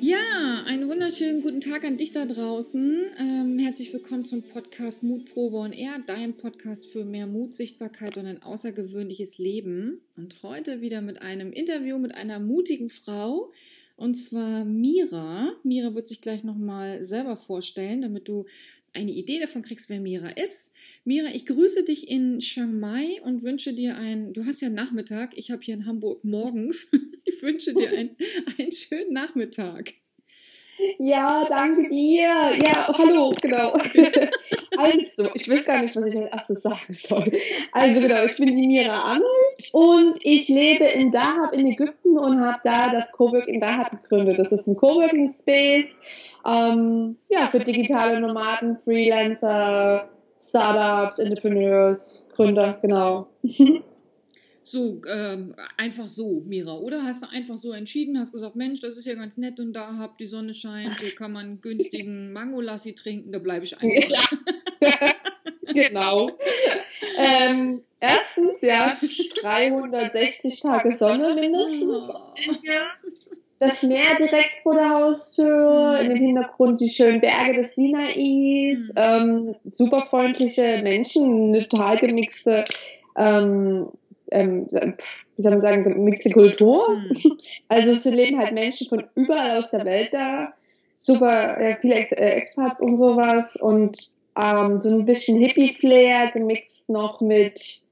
Ja, einen wunderschönen guten Tag an dich da draußen. Ähm, herzlich willkommen zum Podcast Mutprobe und Er, dein Podcast für mehr Mut, Sichtbarkeit und ein außergewöhnliches Leben. Und heute wieder mit einem Interview mit einer mutigen Frau, und zwar Mira. Mira wird sich gleich nochmal selber vorstellen, damit du eine Idee davon kriegst, wer Mira ist. Mira, ich grüße dich in Chiang Mai und wünsche dir ein, du hast ja Nachmittag, ich habe hier in Hamburg morgens, ich wünsche dir ein, einen schönen Nachmittag. Ja, danke dir. Ja, hallo, genau. Also, ich weiß gar nicht, was ich als erstes sagen soll. Also, genau, ich bin die Mira Arnold und ich lebe in Dahab in Ägypten und habe da das Coworking Dahab gegründet. Das ist ein Coworking Space ähm, ja, für digitale Nomaden, Freelancer, Startups, Entrepreneurs, Gründer, genau. So, ähm, einfach so, Mira, oder? Hast du einfach so entschieden, hast gesagt, Mensch, das ist ja ganz nett und da habt die Sonne scheint, so kann man günstigen Mangolassi trinken, da bleibe ich einfach. Ja. genau. Ähm, erstens, ja, 360 Tage Sonne mindestens im Jahr das Meer direkt vor der Haustür, in dem Hintergrund die schönen Berge des Sinais, ähm, super freundliche Menschen, eine total gemixte, ähm, ähm, wie soll man sagen, gemixte Kultur. Mhm. Also es leben halt Menschen von überall aus der Welt da, super äh, viele Ex äh, Expats und sowas und ähm, so ein bisschen Hippie-Flair gemixt noch mit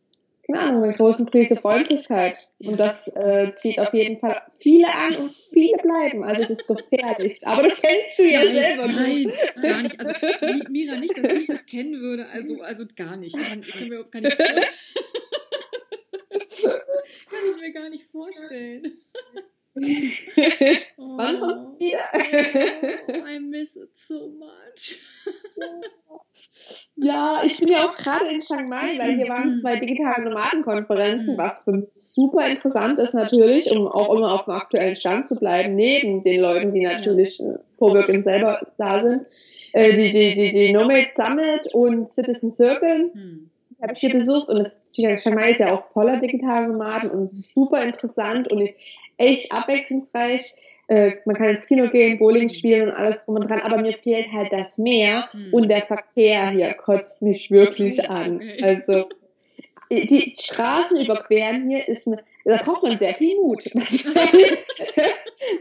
keine Ahnung, eine große Prise Freundlichkeit. Und das äh, zieht auf jeden Fall viele an und viele bleiben. Also es ist gefährlich. Aber das kennst du ja nein, selber. Nein, gar nicht. Also Mira, nicht, dass ich das kennen würde. Also, also gar nicht. Ich kann mir überhaupt keine kann ich mir gar nicht vorstellen. Wann kommst du wieder? Oh, I miss it so much. Ja, ich bin ja auch gerade in Chiang Mai, weil hier waren zwei digitale Nomadenkonferenzen, mhm. was für mich super interessant ist natürlich, um auch immer auf dem aktuellen Stand zu bleiben, neben den Leuten, die natürlich ja. Coworking selber da sind. Äh, die, die, die, die Nomad Summit und Citizen Circle. Hm. habe ich hier besucht und das, Chiang Mai ist ja auch voller digitaler Nomaden und super interessant und echt abwechslungsreich äh, man kann ins Kino gehen, Bowling spielen und alles drum und dran, aber mir fehlt halt das Meer mhm. und der Verkehr hier kotzt mich wirklich an. Also die Straßen überqueren hier ist eine, da braucht man sehr viel Mut.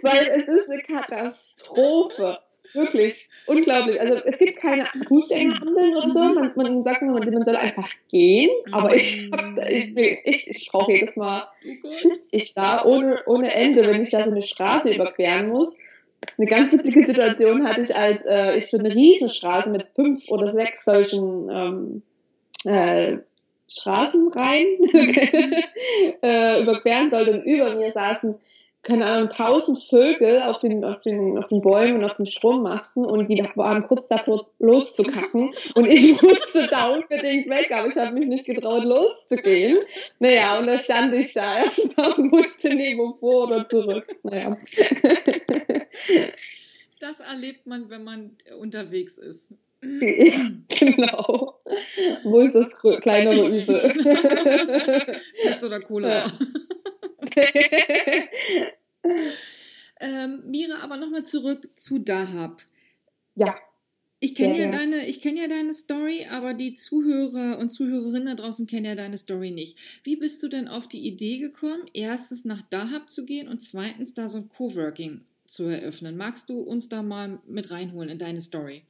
Weil es ist eine Katastrophe. Wirklich. Unglaublich. Also es gibt keine Fußgängerampeln oder so. Man, man sagt immer, man soll einfach gehen. Aber ich, ich, ich, ich brauche jedes Mal, schütze ich da ohne, ohne Ende, wenn ich da so eine Straße überqueren muss. Eine ganz witzige Situation hatte ich, als äh, ich so eine Riesenstraße mit fünf oder sechs solchen ähm, äh, Straßenreihen äh, überqueren sollte und über mir saßen keine Ahnung, tausend Vögel auf den, auf den, auf den Bäumen und auf den Strommasten und die waren kurz davor loszukacken und ich musste da unbedingt weg, aber ich habe mich nicht getraut loszugehen. Naja, und da stand ich da erstmal und wusste nie, wo vor oder zurück. Naja. Das erlebt man, wenn man unterwegs ist. genau. Wo ist das kleinere Übel? Pest oder. Ja. ähm, Mira, aber nochmal zurück zu Dahab. Ja. Ich kenne ja, ja, deine, ich kenne ja deine Story, aber die Zuhörer und Zuhörerinnen da draußen kennen ja deine Story nicht. Wie bist du denn auf die Idee gekommen, erstens nach Dahab zu gehen und zweitens da so ein Coworking zu eröffnen? Magst du uns da mal mit reinholen in deine Story?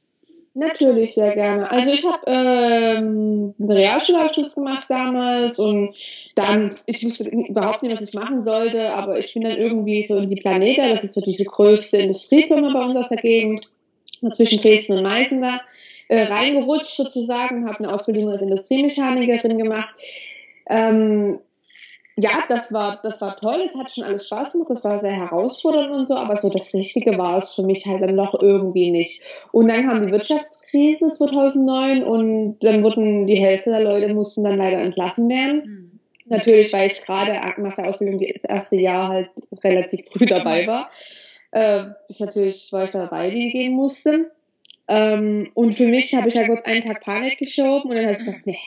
Natürlich, sehr gerne. Also ich habe ähm, einen Realschulabschluss gemacht damals und dann, ich wusste überhaupt nicht, was ich machen sollte, aber ich bin dann irgendwie so in die Planeta, das ist so diese größte Industriefirma bei uns aus der Gegend, zwischen Dresden und Meißen da, äh, reingerutscht sozusagen, habe eine Ausbildung als Industriemechanikerin gemacht. Ähm, ja, das war, das war toll, es hat schon alles Spaß gemacht, das war sehr herausfordernd und so, aber so das Richtige war es für mich halt dann doch irgendwie nicht. Und dann kam die Wirtschaftskrise 2009 und dann wurden die Hälfte der Leute mussten dann leider entlassen werden. Mhm. Natürlich, weil ich gerade nach der Ausbildung das erste Jahr halt relativ früh dabei war. Äh, ich natürlich war ich dabei, die gehen musste. Ähm, und für mich habe ich halt kurz einen Tag Panik geschoben und dann habe ich gesagt, nee,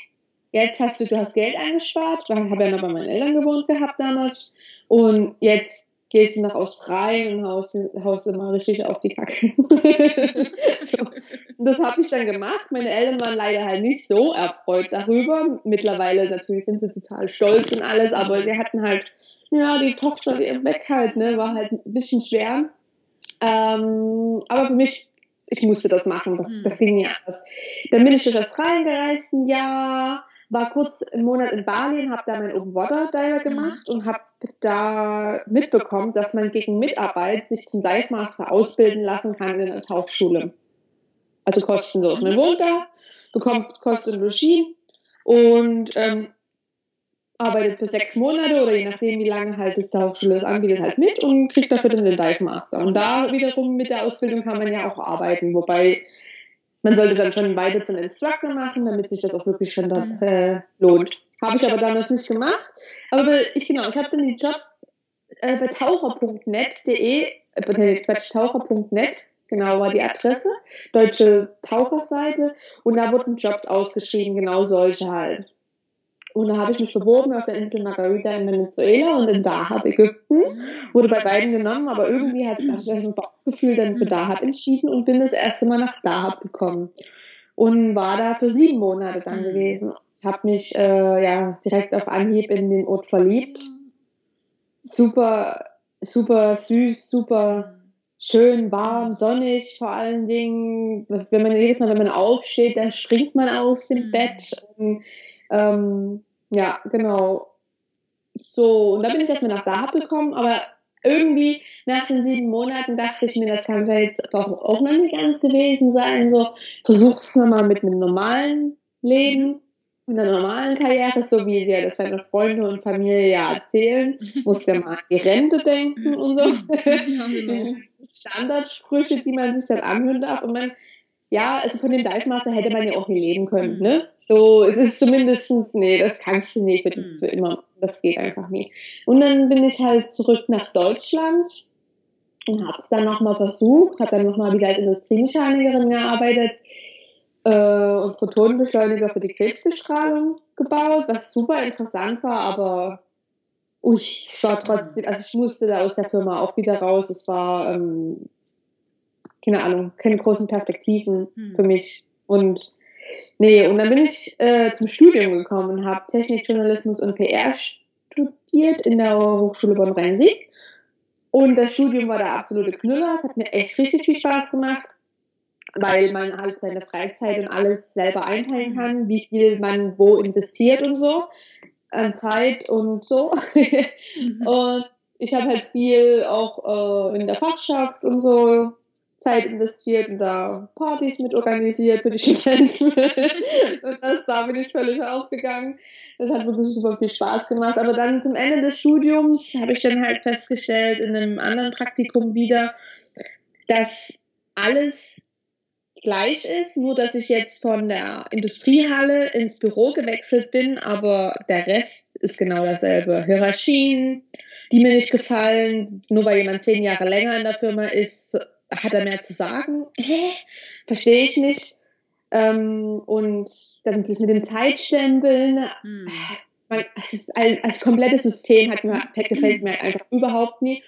jetzt hast du, du hast Geld eingespart, ich habe ja noch bei meinen Eltern gewohnt gehabt damals und jetzt gehst du nach Australien und haust, haust immer richtig auf die Kacke. so. Das habe ich dann gemacht. Meine Eltern waren leider halt nicht so erfreut darüber. Mittlerweile natürlich sind sie total stolz und alles, aber sie hatten halt, ja, die Tochter die weg halt, ne, war halt ein bisschen schwer. Ähm, aber für mich ich musste das machen, das, das ging nicht anders. Dann bin ich durch Australien gereist, ein Jahr, war kurz einen Monat in Bali und habe da meinen Open Water Diver gemacht und habe da mitbekommen, dass man gegen Mitarbeit sich zum Dive Master ausbilden lassen kann in einer Tauchschule. Also kostenlos. Man wohnt da, bekommt Kost und Logis und ähm, arbeitet für sechs Monate oder je nachdem, wie lange halt das Tauchschule das anbietet, halt mit und kriegt dafür dann den Dive Master. Und da wiederum mit der Ausbildung kann man ja auch arbeiten, wobei man sollte dann schon weiter zum Instructor machen, damit sich das auch wirklich schon da, äh, lohnt. Habe ich aber damals nicht gemacht. Aber ich genau, ich habe dann den Job äh, bei taucher.net.de, äh, Quatsch, taucher.net, genau war die Adresse, deutsche Taucherseite und da wurden Jobs ausgeschrieben, genau solche halt. Und da habe ich mich beworben auf der Insel Margarita in Venezuela und in Dahab, Ägypten. Wurde bei beiden genommen, aber irgendwie hat ich ein Bauchgefühl dann für Dahab entschieden und bin das erste Mal nach Dahab gekommen. Und war da für sieben Monate dann gewesen. Habe mich äh, ja direkt auf Anhieb in den Ort verliebt. Super, super süß, super schön warm, sonnig vor allen Dingen. Wenn man jedes Mal, wenn man aufsteht, dann springt man aus dem mhm. Bett. Und, ähm, ja, genau. So, und da bin ich erstmal nach Dahab gekommen, aber irgendwie nach den sieben Monaten dachte ich mir, das kann ja jetzt doch auch noch nicht ganz gewesen sein. So, versuch's nochmal mit einem normalen Leben, mit einer normalen Karriere, so wie dir das deine Freunde und Familie ja erzählen. Muss ja mal an die Rente denken und so. Genau. Standardsprüche, die man sich dann anhören darf. Und man ja, also von dem Dive Master hätte man ja auch nie leben können, ne? So, es ist zumindestens, nee, das kannst du nicht für, für immer. Das geht einfach nie. Und dann bin ich halt zurück nach Deutschland und habe es dann nochmal versucht, habe dann nochmal wieder als Industriemechanikerin gearbeitet äh, und Protonenbeschleuniger für die Krebsbestrahlung gebaut, was super interessant war, aber ui, ich war trotzdem, also ich musste da aus der Firma auch wieder raus. Es war ähm, keine Ahnung, keine großen Perspektiven hm. für mich. Und nee, und dann bin ich äh, zum Studium gekommen und habe Technik, Journalismus und PR studiert in der Hochschule Bonn-Rhein-Sieg. Und das Studium war der absolute Knüller. Es hat mir echt richtig viel Spaß gemacht, weil man halt seine Freizeit und alles selber einteilen kann, wie viel man wo investiert und so an Zeit und so. Mhm. und ich habe halt viel auch äh, in der Fachschaft und so Zeit investiert und da Partys mit organisiert für die Studenten. und das, da bin ich völlig aufgegangen. Das hat wirklich super viel Spaß gemacht. Aber dann zum Ende des Studiums habe ich dann halt festgestellt, in einem anderen Praktikum wieder, dass alles gleich ist, nur dass ich jetzt von der Industriehalle ins Büro gewechselt bin, aber der Rest ist genau dasselbe. Hierarchien, die mir nicht gefallen, nur weil jemand zehn Jahre länger in der Firma ist, hat er mehr zu sagen? Hä? Verstehe ich nicht. Ähm, und dann das mit dem Zeitstempeln. Hm. Man, ein, als komplettes System hat mir, gefällt mir einfach überhaupt nie.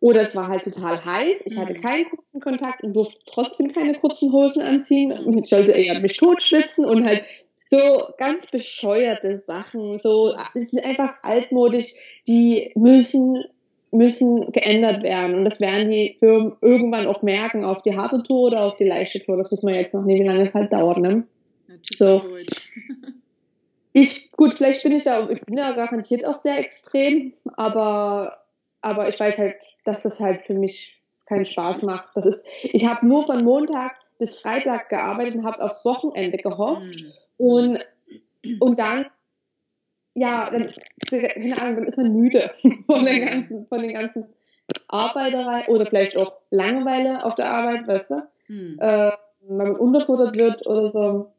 Oder es war halt total heiß. Ich hatte hm. keinen kurzen Kontakt und durfte trotzdem keine kurzen Hosen anziehen. Ich sollte eher mich totschwitzen und halt so ganz bescheuerte Sachen. So, es sind einfach altmodisch. Die müssen müssen geändert werden. Und das werden die Firmen irgendwann auch merken, auf die harte Tour oder auf die leichte Tour. Das muss man jetzt noch nie, wie lange es halt dauert. Ne? So. Ich, gut, vielleicht bin ich da, ich bin da garantiert auch sehr extrem, aber, aber ich weiß halt, dass das halt für mich keinen Spaß macht. Das ist, ich habe nur von Montag bis Freitag gearbeitet und habe aufs Wochenende gehofft mhm. und, und dann ja, dann, keine Ahnung, dann ist man müde von, den ganzen, von den ganzen Arbeiterei oder vielleicht auch Langeweile auf der Arbeit, weißt du? Hm. Äh, wenn man unterfuttert wird oder so.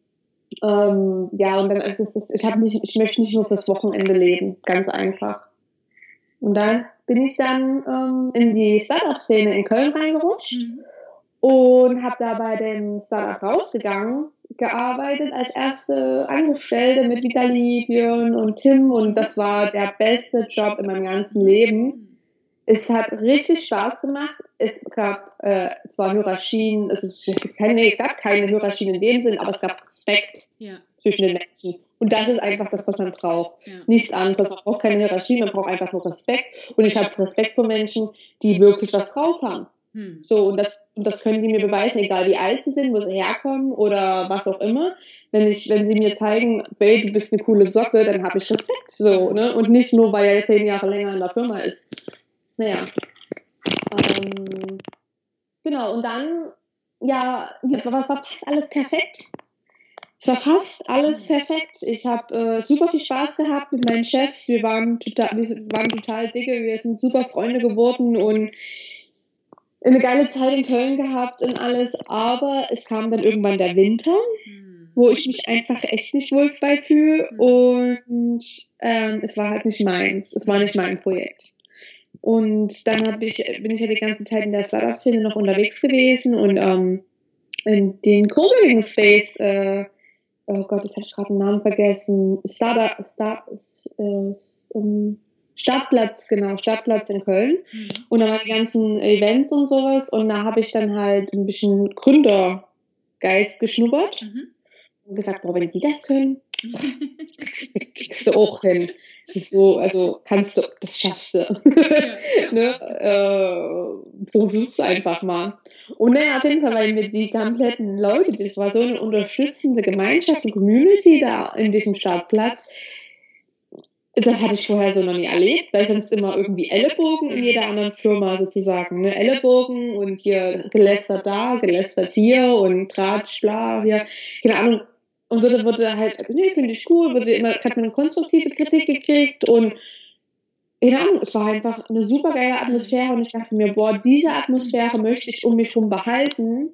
Ähm, ja, und dann ist es, ich habe nicht, ich möchte nicht nur fürs Wochenende leben, ganz einfach. Und dann bin ich dann ähm, in die Startup-Szene in Köln reingerutscht mhm. und habe da bei dem Startup rausgegangen, gearbeitet als erste Angestellte mit Vitali, Björn und Tim und das war der beste Job in meinem ganzen Leben. Es hat richtig Spaß gemacht. Es gab äh, zwar Hierarchien, es, ist keine, es gab keine Hierarchien in dem Sinn, aber es gab Respekt ja. zwischen den Menschen. Und das ist einfach das, was man braucht. Ja. Nichts anderes. Man braucht keine Hierarchie, man braucht einfach nur Respekt. Und ich habe Respekt vor Menschen, die wirklich was drauf haben. Hm. So, und das, und das können die mir beweisen, egal wie alt sie sind, wo sie herkommen oder was auch immer. Wenn ich, wenn sie mir zeigen, Babe, du bist eine coole Socke, dann habe ich Respekt. So, ne? Und nicht nur, weil er zehn Jahre länger in der Firma ist. Naja. Ähm, genau, und dann, ja, war, war fast alles perfekt. Es war fast alles perfekt. Ich habe äh, super viel Spaß gehabt mit meinen Chefs. Wir waren total, wir waren total dicke, wir sind super Freunde geworden und eine geile Zeit in Köln gehabt und alles, aber es kam dann irgendwann der Winter, hm. wo ich mich einfach echt nicht wohl bei fühle hm. und ähm, es war halt nicht meins, es war nicht mein Projekt. Und dann hab ich, bin ich ja die ganze Zeit in der Startup-Szene noch unterwegs gewesen und ähm, in den Coworking Space, äh, oh Gott, jetzt habe ich gerade den Namen vergessen, Startup, Start, äh, um, Stadtplatz, genau, Stadtplatz in Köln. Mhm. Und da waren die ganzen Events und sowas. Und da habe ich dann halt ein bisschen Gründergeist geschnuppert. Mhm. Und gesagt, boah, wenn die das können, kriegst du auch hin. Das ist so, also kannst du, das schaffst du. Ja, ne? äh, versuch's einfach mal. Und naja, auf jeden Fall, weil mir die kompletten Leute, das war so eine unterstützende Gemeinschaft und Community da in diesem Startplatz, das hatte ich vorher so noch nie erlebt, weil sonst immer irgendwie Ellenbogen in jeder anderen Firma sozusagen. Ne? Ellenbogen und hier gelästert da, gelästert hier und Tratsch, bla, hier, keine Ahnung. Und dort wurde halt, nee, finde ich cool, wurde immer, hat man eine konstruktive Kritik gekriegt und keine Ahnung, es war einfach eine super geile Atmosphäre und ich dachte mir, boah, diese Atmosphäre möchte ich um mich schon behalten.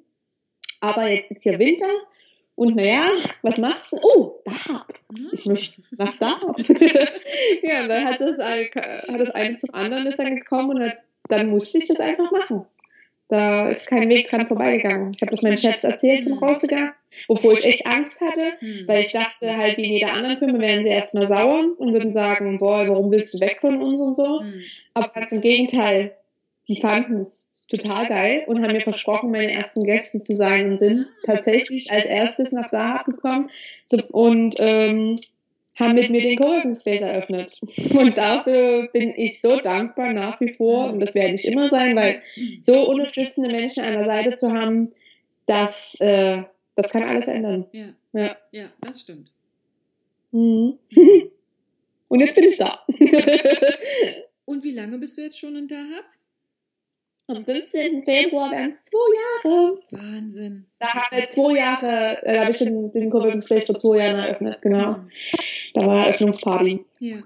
Aber jetzt ist hier Winter und naja, was machst du? Oh, da. Ich möchte nach da. ja, dann hat das, hat das eine zum anderen ist dann gekommen und dann musste ich das einfach machen. Da ist kein Weg dran vorbeigegangen. Ich habe das meinen Chefs erzählt vom Rausgegangen, obwohl ich echt Angst hatte, weil ich dachte halt, wie in jeder anderen Firma wären sie erstmal sauer und würden sagen, boah, warum willst du weg von uns und so. Hm. Aber ganz im Gegenteil, die fanden es total geil und haben mir versprochen, meine ersten Gäste zu sein und sind tatsächlich als erstes nach Dahab gekommen und ähm, haben mit mir den Coworking Space eröffnet. Und dafür bin ich so dankbar nach wie vor und das werde ich immer sein, weil so unterstützende Menschen an der Seite zu haben, das, äh, das kann alles ändern. Ja, ja. ja das stimmt. Mhm. Und jetzt bin ich da. Und wie lange bist du jetzt schon in Dahab? Am 15. Februar werden es zwei Jahre. Wahnsinn. Da haben wir zwei Jahre, äh, da habe ich den, den Coworking Space vor zwei Jahren eröffnet, genau. Da war Eröffnungsparty. Ja.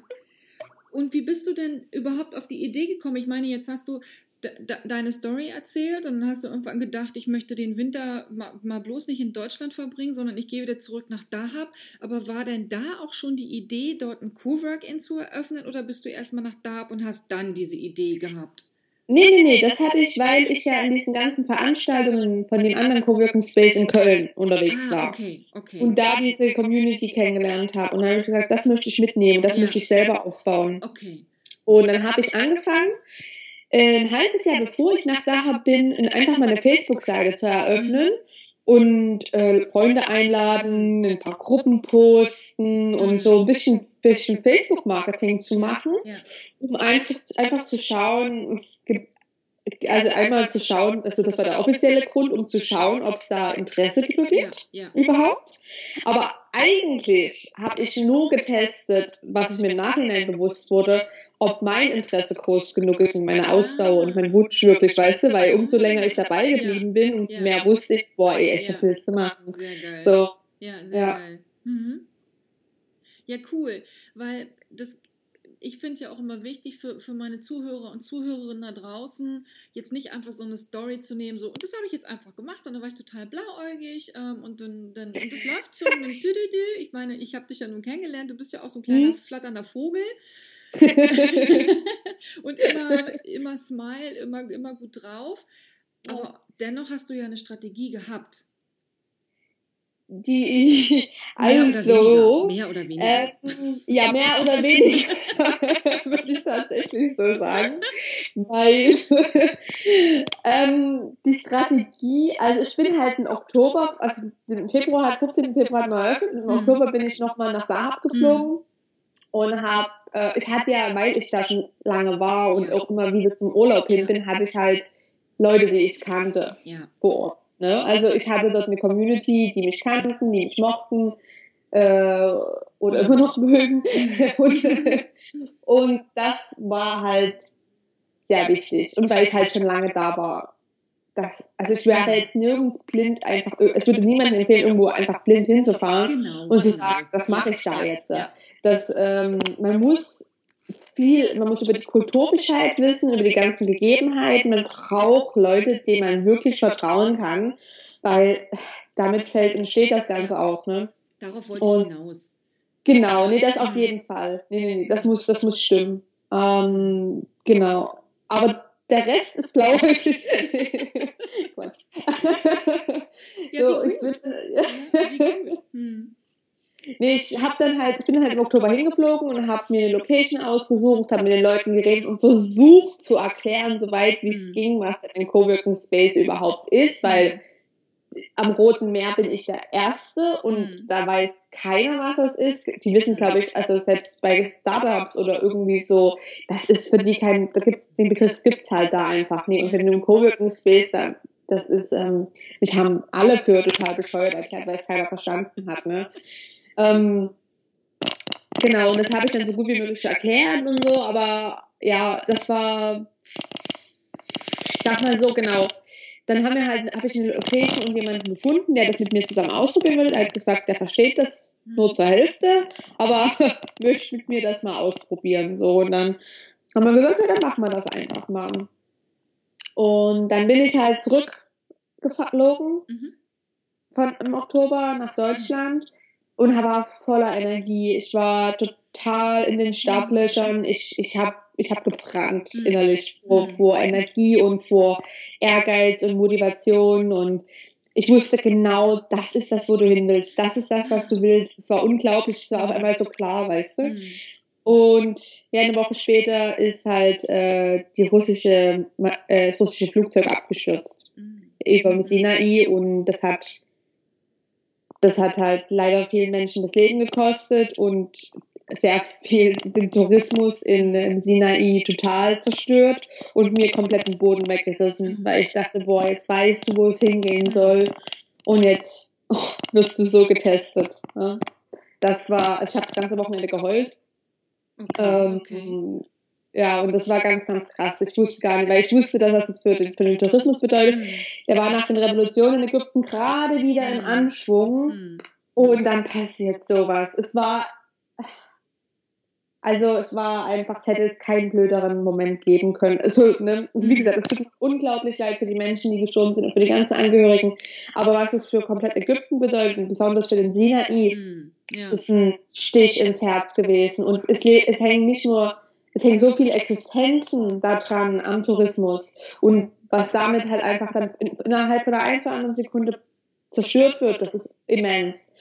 Und wie bist du denn überhaupt auf die Idee gekommen? Ich meine, jetzt hast du de deine Story erzählt und dann hast du irgendwann gedacht, ich möchte den Winter mal, mal, bloß nicht in Deutschland verbringen, sondern ich gehe wieder zurück nach Dahab. Aber war denn da auch schon die Idee, dort ein Cowork-In zu eröffnen oder bist du erstmal nach Dahab und hast dann diese Idee gehabt? Nee, nee, nee, das hatte ich, weil ich ja in diesen ganzen Veranstaltungen von dem anderen Coworking Space in Köln unterwegs ah, war. Okay, okay. Und da diese Community kennengelernt habe. Und dann habe ich gesagt, das möchte ich mitnehmen, das möchte ich selber aufbauen. Okay. Und dann habe ich angefangen, ein halbes Jahr bevor ich nach Dahab bin, einfach meine Facebook-Seite zu eröffnen und äh, Freunde einladen, ein paar Gruppen posten und so ein bisschen, bisschen Facebook-Marketing zu machen, ja. um einfach, einfach zu schauen, also einmal zu schauen, also das war der offizielle Grund, um zu schauen, ob es da Interesse gibt ja, ja. überhaupt. Aber eigentlich habe ich nur getestet, was ich mir im Nachhinein bewusst wurde, ob mein Interesse groß genug ist und meine Ausdauer und mein Wunsch wirklich, weißt du, weil umso länger ich dabei geblieben bin, umso mehr wusste ich, boah, ey, echt, was willst du machen? Sehr geil. So. Ja, sehr ja. geil. Mhm. Ja, cool, weil das ich finde ja auch immer wichtig für, für meine Zuhörer und Zuhörerinnen da draußen, jetzt nicht einfach so eine Story zu nehmen, so, und das habe ich jetzt einfach gemacht und dann war ich total blauäugig ähm, und dann, dann und das läuft so und dü, dü, dü. ich meine, ich habe dich ja nun kennengelernt, du bist ja auch so ein kleiner mhm. flatternder Vogel. und immer, immer smile, immer, immer gut drauf. Aber dennoch hast du ja eine Strategie gehabt. die ich also mehr oder weniger, mehr oder weniger. Äh, ja mehr oder weniger würde ich tatsächlich so sagen, weil ähm, die Strategie, also ich bin halt im Oktober, also im Februar, hat 15. Februar hat eröffnet, im. Oktober bin ich nochmal nach Dahab geflogen mhm. und habe, äh, ich hatte ja, weil ich da schon lange war und auch immer wieder zum Urlaub hin bin, hatte ich halt Leute, die ich kannte ja. vor Ort. Ne? Also ich hatte dort eine Community, die mich kannten, die mich mochten äh, oder immer noch mögen. und, und das war halt sehr wichtig. Und weil ich halt schon lange da war. Das, also ich wäre jetzt nirgends blind einfach, es würde niemandem empfehlen, irgendwo einfach blind hinzufahren genau, und zu sagen, das mache ich da jetzt. Das, ähm, man muss viel, man muss über die Kultur Bescheid wissen, über die ganzen Gegebenheiten. Man braucht Leute, denen man wirklich vertrauen kann, weil damit fällt und steht das Ganze auch. Ne? Darauf wollte und, ich hinaus. Genau, nee, das auf jeden Fall. Nee, nee, nee, das muss, das muss stimmen. Ähm, genau. Aber der Rest ist blauäugig. Quatsch. Ja, so, ich bin, ja, hm. Nee, ich habe dann halt, ich bin halt im Oktober hingeflogen und habe mir eine Location ausgesucht, habe mit den Leuten geredet und versucht zu erklären, soweit wie es mhm. ging, was ein Coworking Space überhaupt ist, weil am Roten Meer bin ich der Erste und mhm. da weiß keiner, was das ist. Die wissen, glaube ich, also selbst bei Startups oder irgendwie so, das ist für die kein, da gibt's, den Begriff gibt's halt da einfach nicht. Und wenn du im Coworking Space da das ist, ähm, mich haben alle für total bescheuert erklärt, weil es keiner verstanden hat, ne? Ähm, genau, und das habe ich dann so gut wie möglich erklärt und so, aber ja, das war, ich sag mal so, genau. Dann haben wir halt, habe ich eine Location und jemanden gefunden, der das mit mir zusammen ausprobieren will. Er hat gesagt, der versteht das nur zur Hälfte, aber möchte mit mir das mal ausprobieren. So, und dann haben wir gesagt, ja, dann machen wir das einfach mal. Und dann bin ich halt zurückgeflogen mhm. von, im Oktober nach Deutschland und war voller Energie. Ich war total in den Startlöchern. Ich, ich habe ich hab gebrannt mhm. innerlich vor, mhm. vor Energie und vor Ehrgeiz und Motivation und ich wusste genau, das ist das, wo du hin willst. Das ist das, was du willst. Es war unglaublich, es war auf einmal so klar, weißt du. Mhm. Und ja, eine Woche später ist halt äh, die russische, äh, das russische Flugzeug abgestürzt mhm. über dem Sinai und das hat das hat halt leider vielen Menschen das Leben gekostet und sehr viel den Tourismus in, im Sinai total zerstört und mir komplett den Boden weggerissen, weil ich dachte, boah, jetzt weißt du, wo es hingehen soll und jetzt oh, wirst du so getestet. Ja. Das war, ich habe das ganze Wochenende geheult. Okay, ähm, okay. Ja, und das war ganz, ganz krass. Ich wusste gar nicht, weil ich wusste, dass das für den, für den Tourismus bedeutet. Mhm. Der war nach den Revolutionen in Ägypten gerade wieder im mhm. Anschwung mhm. und dann passiert sowas. Es war, also es war einfach, es hätte es keinen blöderen Moment geben können. Also, ne, also wie gesagt, es tut unglaublich leid für die Menschen, die gestorben sind und für die ganzen Angehörigen. Aber was es für komplett Ägypten bedeutet, und besonders für den Sinai, ja. ist ein Stich ins Herz gewesen. Und es, es hängen nicht nur es hängen so viele Existenzen daran am Tourismus und was damit halt einfach dann innerhalb von einer ein, zwei anderen Sekunde zerstört wird, das ist immens.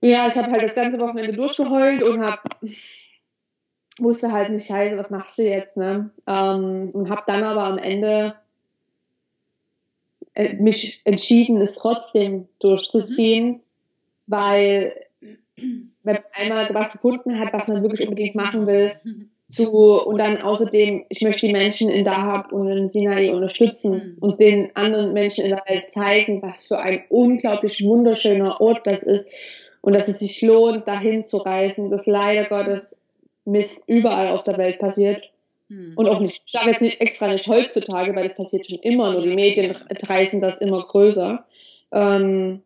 Ja, ich habe halt das ganze Wochenende durchgeheult und habe wusste halt nicht, scheiße, was machst du jetzt, ne? Ähm, und habe dann aber am Ende äh, mich entschieden, es trotzdem durchzuziehen, mhm. weil wenn man einmal was gefunden hat, was man wirklich unbedingt machen will, zu, und dann außerdem, ich möchte die Menschen in Dahab und in Sinai unterstützen und den anderen Menschen in der Welt zeigen, was für ein unglaublich wunderschöner Ort das ist und dass es sich lohnt, dahin zu reisen, dass leider Gottes Mist überall auf der Welt passiert. Mhm. Und auch nicht, ich sage jetzt nicht extra nicht heutzutage, weil das passiert schon immer, nur die Medien reißen das immer größer. Ähm,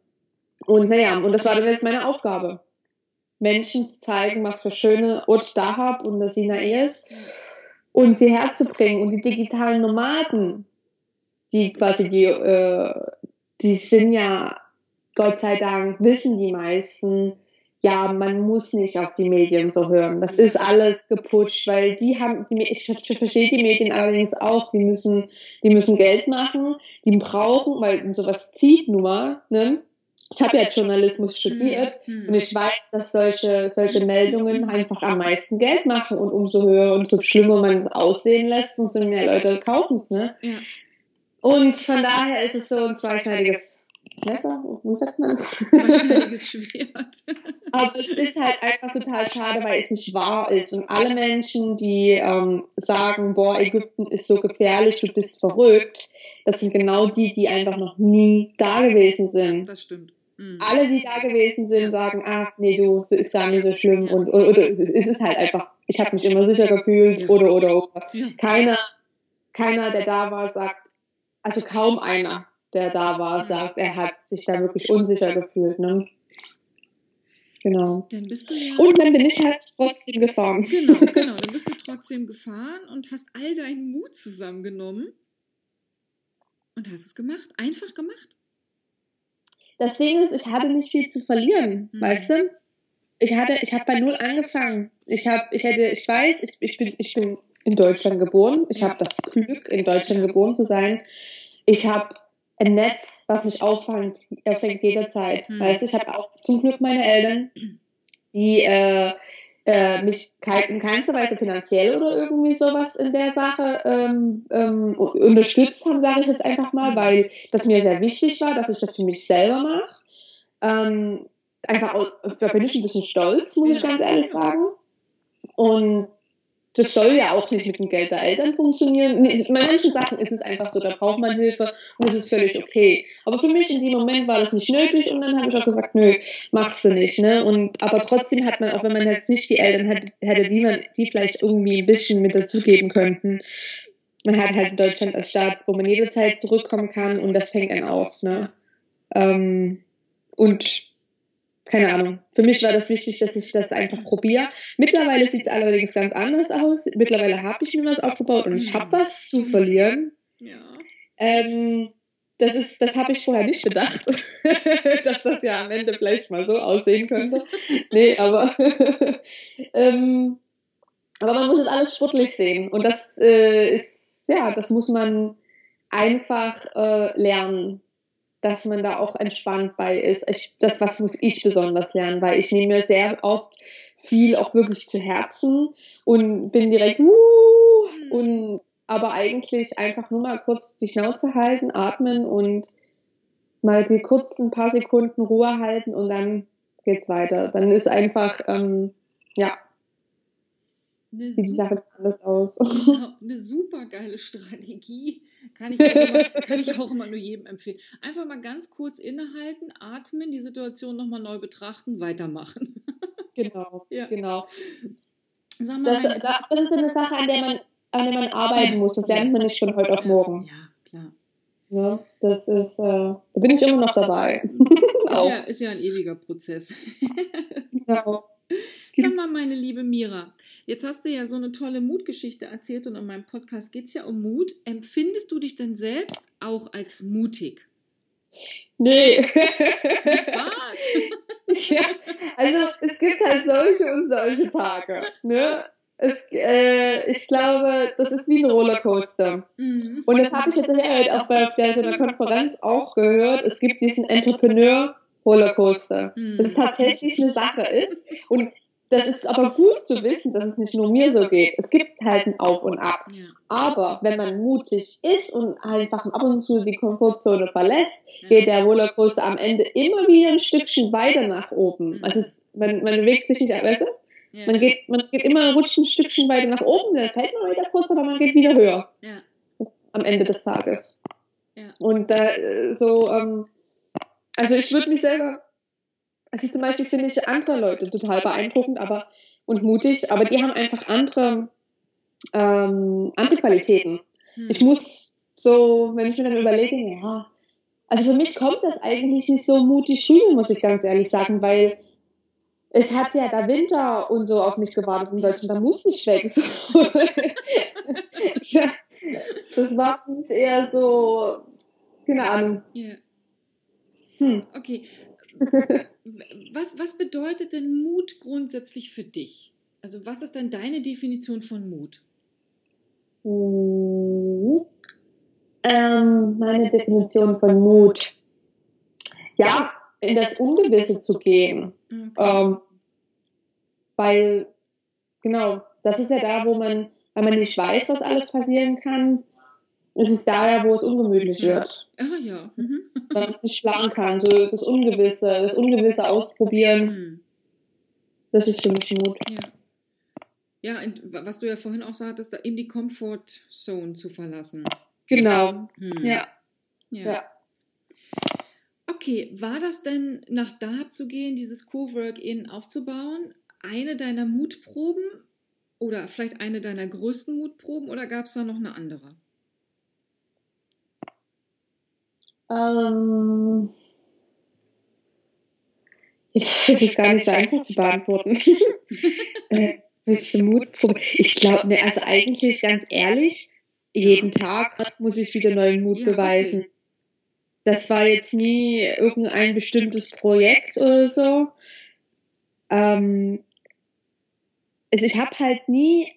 und naja, und das war dann jetzt meine Aufgabe. Menschen zu zeigen, was für schöne Ort da habe und das Sinai ist und sie herzubringen. Und die digitalen Nomaden, die quasi die, äh, die sind ja, Gott sei Dank, wissen die meisten, ja, man muss nicht auf die Medien so hören. Das ist alles geputscht, weil die haben, ich verstehe die Medien allerdings auch, die müssen, die müssen Geld machen, die brauchen, weil sowas zieht nur, ne? ich habe ja Journalismus studiert Mhm. und ich weiß, dass solche, solche Meldungen einfach am meisten Geld machen und umso höher und so schlimmer man es aussehen lässt, umso mehr Leute kaufen es. Ne? Und von daher ist es so ein zweischneidiges Messer, wie sagt man? Zweischneidiges Schwert. Aber es ist halt einfach total schade, weil es nicht wahr ist. Und alle Menschen, die ähm, sagen, boah, Ägypten ist so gefährlich, du bist verrückt, das sind genau die, die einfach noch nie da gewesen sind. Das stimmt. Mhm. Alle, die da gewesen sind, sagen, ach nee, du, es ist gar nicht so schlimm. Und, oder, oder es ist halt einfach, ich habe mich immer sicher gefühlt, oder, oder, oder. Ja. Keiner, keiner, der da war, sagt, also kaum einer, der da war, sagt, er hat sich da wirklich unsicher gefühlt. Ne? Genau. Dann bist du ja. Und dann bin ich halt trotzdem gefahren. Genau, genau. Dann bist du trotzdem gefahren und hast all deinen Mut zusammengenommen und hast es gemacht. Einfach gemacht. Das Ding ist, ich hatte nicht viel zu verlieren, Mhm. weißt du? Ich hatte, ich habe bei null angefangen. Ich habe, ich hätte, ich weiß, ich, ich bin, ich bin in Deutschland geboren. Ich habe das Glück, in Deutschland geboren zu sein. Ich habe ein Netz, was mich auffängt, auffängt jederzeit. Mhm. Weißt du, ich habe auch zum Glück meine Eltern, die äh, äh, mich in keinster Weise finanziell oder irgendwie sowas in der Sache ähm, ähm, unterstützt haben, sage ich jetzt einfach mal, weil das mir sehr wichtig war, dass ich das für mich selber mache. Ähm, einfach, da bin ich ein bisschen stolz, muss ich ganz ehrlich sagen. Und das soll ja auch nicht mit dem Geld der Eltern funktionieren. Nee, Bei manchen Sachen ist es einfach so, da braucht man Hilfe und das ist völlig okay. Aber für mich in dem Moment war das nicht nötig und dann habe ich auch gesagt, nö, machst du nicht. Ne? Und, aber trotzdem hat man, auch wenn man jetzt nicht die Eltern hätte, hätte die, man, die vielleicht irgendwie ein bisschen mit dazugeben könnten, man hat halt in Deutschland als Staat, wo man jederzeit zurückkommen kann und das fängt einen auf. Ne? Ähm, und keine Ahnung. Für mich war das wichtig, dass ich das einfach probiere. Mittlerweile sieht es allerdings ganz anders aus. Mittlerweile habe ich mir was aufgebaut und ich habe was zu verlieren. Ja. Ähm, das ist, das habe ich vorher nicht bedacht, dass das ja am Ende vielleicht mal so aussehen könnte. Nee, aber, ähm, aber man muss es alles sportlich sehen. Und das äh, ist, ja, das muss man einfach äh, lernen, dass man da auch entspannt bei ist. Ich, das, was muss ich besonders lernen, weil ich nehme mir sehr oft viel auch wirklich zu Herzen und bin direkt, uh, und aber eigentlich einfach nur mal kurz die Schnauze halten, atmen und mal die kurz ein paar Sekunden Ruhe halten und dann geht's weiter. Dann ist einfach, ähm, ja, Eine sieht die super, Sache anders aus. eine super geile Strategie. Kann ich, auch immer, kann ich auch immer nur jedem empfehlen. Einfach mal ganz kurz innehalten, atmen, die Situation nochmal neu betrachten, weitermachen. genau, Ja. genau. Mal, Das, das ist eine Sache, an der man, an der man arbeiten muss. Das lernt man nicht von heute auf morgen. Ja, klar. Ja, das ist, äh, da bin ich immer noch dabei. Ist ja, ist ja ein ewiger Prozess. Genau. Sag mal, meine liebe Mira, jetzt hast du ja so eine tolle Mutgeschichte erzählt und in meinem Podcast geht es ja um Mut. Empfindest du dich denn selbst auch als mutig? Nee. Was? ja, also es gibt halt solche und solche Tage. Ne? Es, äh, ich glaube, das ist wie ein Rollercoaster. Mhm. Und das habe ich jetzt halt auch bei der, einer Konferenz auch gehört. Es gibt diesen Entrepreneur Rollercoaster. Mhm. Das tatsächlich eine Sache ist. Und das ist aber gut zu wissen, dass es nicht nur mir so geht. Es gibt halt ein Auf und Ab. Ja. Aber wenn man mutig ist und einfach ab und zu die Komfortzone verlässt, geht der Rollercoaster am Ende immer wieder ein Stückchen weiter nach oben. Also es, man, man bewegt sich nicht, weißt du? Man geht, man geht immer, rutscht ein Stückchen weiter nach oben, dann fällt man wieder kurz, aber man geht wieder höher ja. am Ende des Tages. Ja. Und da äh, so, ähm, also ich würde mich selber, also zum Beispiel finde ich andere Leute total beeindruckend, aber und mutig, aber die haben einfach andere, ähm, andere Qualitäten. Hm. Ich muss so, wenn ich mir dann überlege, ja, also für mich kommt das eigentlich nicht so mutig rüber, muss ich ganz ehrlich sagen, weil es hat ja der Winter und so auf mich gewartet in Deutschland, da muss ich weg. So. das war eher so, keine Ahnung. Hm. Okay. Was, was bedeutet denn Mut grundsätzlich für dich? Also was ist denn deine Definition von Mut? Ähm, meine Definition von Mut. Ja, in das Ungewisse zu gehen. Okay. Ähm, weil, genau, das ist ja da, wo man, weil man nicht weiß, was alles passieren kann, es da ja, wo es ungemütlich wird. Ah ja. Mhm. Weil man es nicht schlagen kann, so das Ungewisse, das Ungewisse ausprobieren. Mhm. Das ist für mich Mut. Ja. Ja, und was du ja vorhin auch sagtest, da eben die Comfort Zone zu verlassen. Genau. Hm. Ja. ja. ja. Okay, war das denn nach Dahab zu gehen, dieses Cowork-In aufzubauen, eine deiner Mutproben oder vielleicht eine deiner größten Mutproben oder gab es da noch eine andere? Ähm, ich das ist gar nicht so einfach zu beantworten. äh, Mutprobe. Ich glaube, ne, also eigentlich ganz ehrlich, jeden Tag muss ich wieder neuen Mut beweisen. Das war jetzt nie irgendein bestimmtes Projekt oder so. Ähm, also ich habe halt nie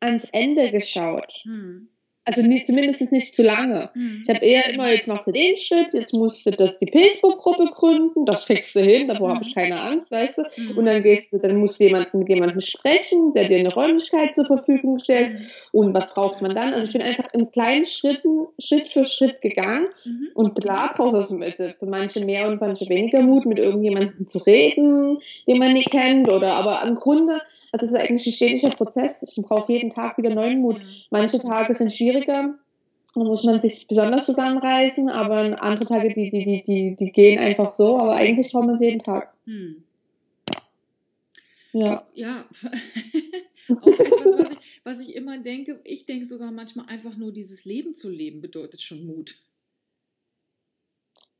ans Ende geschaut. Hm. Also nicht, zumindest nicht zu lange. Mhm. Ich habe eher immer, jetzt machst du den Schritt, jetzt musst du das, die Facebook-Gruppe gründen, das kriegst du hin, davor mhm. habe ich keine Angst, weißt du. Mhm. Und dann gehst du, dann musst du jemanden, mit jemandem sprechen, der dir eine Räumlichkeit zur Verfügung stellt. Mhm. Und was braucht man dann? Also ich bin einfach in kleinen Schritten, Schritt für Schritt gegangen. Mhm. Und klar braucht es für manche mehr und manche weniger Mut, mit irgendjemandem zu reden, den man nicht kennt. Oder aber im Grunde also es ist eigentlich ein stetiger Prozess. Ich brauche jeden Tag wieder neuen Mut. Manche Tage sind schwieriger, da muss man sich besonders zusammenreißen, aber andere Tage, die, die, die, die, die gehen einfach so, aber eigentlich braucht man es jeden Tag. Hm. Ja. Ja. Auch etwas, was ich, was ich immer denke, ich denke sogar manchmal einfach nur dieses Leben zu leben bedeutet schon Mut.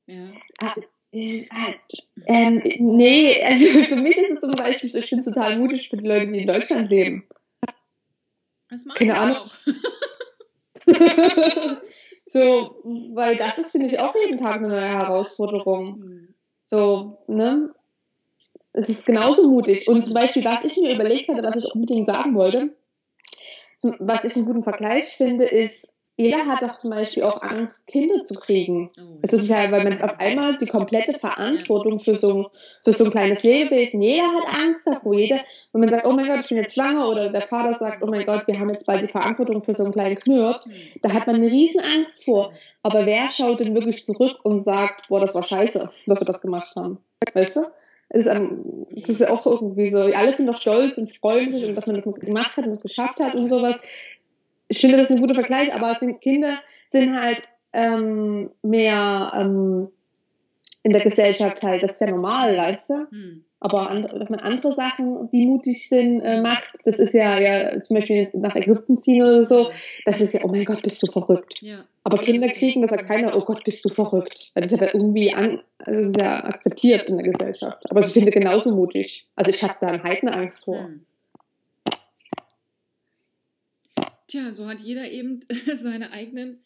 Ja. Halt, ähm, nee, also für mich ist es zum Beispiel so, ich bin total mutig für die Leute, die in Deutschland leben. Das mache Keine ich Ahnung. auch. so, weil das ist, finde ich, auch jeden Tag eine neue Herausforderung. So, ne? Es ist genauso mutig. Und zum Beispiel, was ich mir überlegt hatte, was ich unbedingt sagen wollte, was ich einen guten Vergleich finde, ist, jeder hat doch zum Beispiel auch Angst, Kinder zu kriegen. Oh, es ist ja, weil man auf einmal die komplette Verantwortung für so, für so ein kleines Lebewesen, jeder hat Angst davor. Jeder, wenn man sagt, oh mein Gott, ich bin jetzt schwanger, oder der Vater sagt, oh mein Gott, wir haben jetzt bald die Verantwortung für so einen kleinen Knirps, da hat man eine riesen Angst vor. Aber wer schaut denn wirklich zurück und sagt, boah, das war scheiße, dass wir das gemacht haben? Weißt du? Es ist, um, das ist ja auch irgendwie so, alle sind doch stolz und freuen sich und dass man das gemacht hat und das geschafft hat und sowas ich finde, das ist ein guter Vergleich, aber sind, Kinder sind halt ähm, mehr ähm, in der Gesellschaft halt, das ist ja normal, weißt du? Hm. Aber andere, dass man andere Sachen, die mutig sind, äh, macht, das ist ja, ja zum Beispiel jetzt nach Ägypten ziehen oder so, das ist ja, oh mein Gott, bist du verrückt. Ja. Aber Kinder kriegen, das sagt keiner, oh Gott, bist du verrückt. Weil das ist ja irgendwie an, also ja akzeptiert in der Gesellschaft. Aber ich finde genauso mutig. Also ich habe da eine Heidenangst vor. Hm. Tja, so hat jeder eben seine eigenen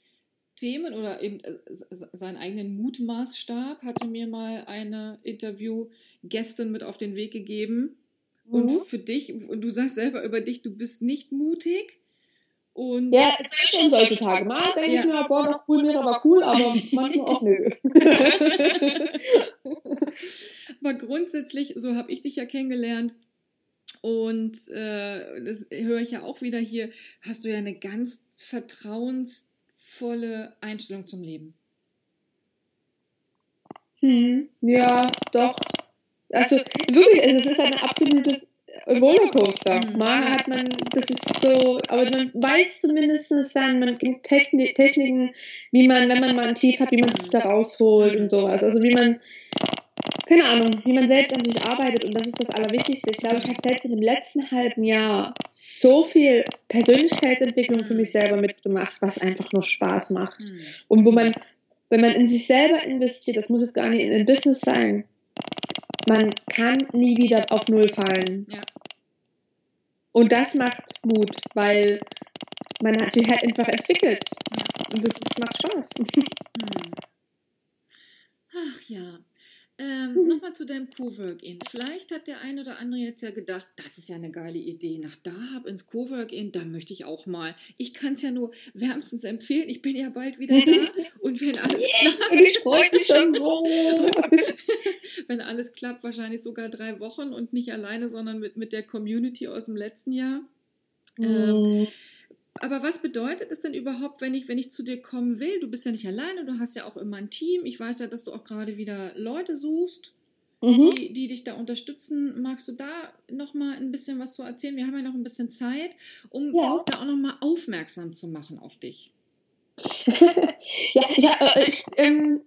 Themen oder eben äh, seinen eigenen Mutmaßstab, hatte mir mal eine Interviewgästin mit auf den Weg gegeben. Und mhm. für dich, und du sagst selber über dich, du bist nicht mutig. Und ja, es ist schon solche Tage. Mal denke ja. ich mir, boah, das cool wäre aber cool, aber manchmal auch nö. aber grundsätzlich, so habe ich dich ja kennengelernt, und äh, das höre ich ja auch wieder hier, hast du ja eine ganz vertrauensvolle Einstellung zum Leben. Hm, ja, doch. Also wirklich, also es ist ein absolutes Rollercoaster. Mhm. Mal hat man, das ist so, aber man weiß zumindest dann, man kennt Techniken, wie man, wenn man mal ein Tief hat, wie man sich da rausholt und sowas. Also wie man keine Ahnung, wie man selbst an sich arbeitet und das ist das Allerwichtigste. Ich glaube, ich habe selbst in dem letzten halben Jahr so viel Persönlichkeitsentwicklung für mich selber mitgemacht, was einfach nur Spaß macht. Mhm. Und wo man, wenn man in sich selber investiert, das muss jetzt gar nicht in ein Business sein, man kann nie wieder auf Null fallen. Ja. Und das macht Mut, weil man hat sich halt einfach entwickelt. Und das, das macht Spaß. Hm. Ach ja. Ähm, mhm. Nochmal zu deinem Cowork-In. Vielleicht hat der ein oder andere jetzt ja gedacht, das ist ja eine geile Idee. Nach da hab ins Cowork-In, da möchte ich auch mal. Ich kann es ja nur wärmstens empfehlen. Ich bin ja bald wieder da. Und wenn alles klappt. ich freue mich schon so. wenn alles klappt, wahrscheinlich sogar drei Wochen und nicht alleine, sondern mit, mit der Community aus dem letzten Jahr. Mhm. Ähm, aber was bedeutet es denn überhaupt, wenn ich, wenn ich zu dir kommen will? Du bist ja nicht alleine, du hast ja auch immer ein Team. Ich weiß ja, dass du auch gerade wieder Leute suchst, mhm. die, die dich da unterstützen. Magst du da nochmal ein bisschen was zu erzählen? Wir haben ja noch ein bisschen Zeit, um ja. da auch nochmal aufmerksam zu machen auf dich. ja, ja, äh, ich, ähm,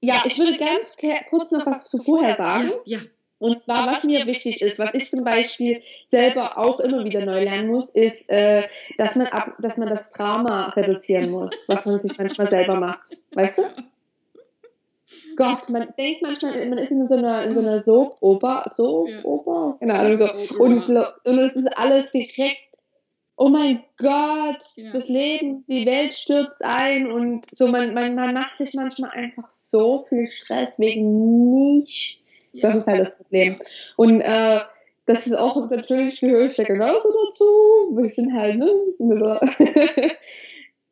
ja, ich würde ganz kurz noch was zu vorher sagen. Ja. ja. Und zwar, was mir wichtig ist, was ich zum Beispiel selber auch immer wieder neu lernen muss, ist, äh, dass, man ab, dass man das Drama reduzieren muss, was man sich manchmal selber macht. Weißt du? Gott, man denkt manchmal, man ist in so einer, in so einer Soap-Oper, Soap-Oper? Keine Ahnung, so. Und, und es ist alles direkt oh mein Gott, ja. das Leben, die Welt stürzt ein und so, man, man, man macht sich manchmal einfach so viel Stress wegen nichts. Ja. Das ist halt das Problem. Und äh, das ist auch natürlich gehöre ich da genauso dazu. Wir sind halt, ne? ich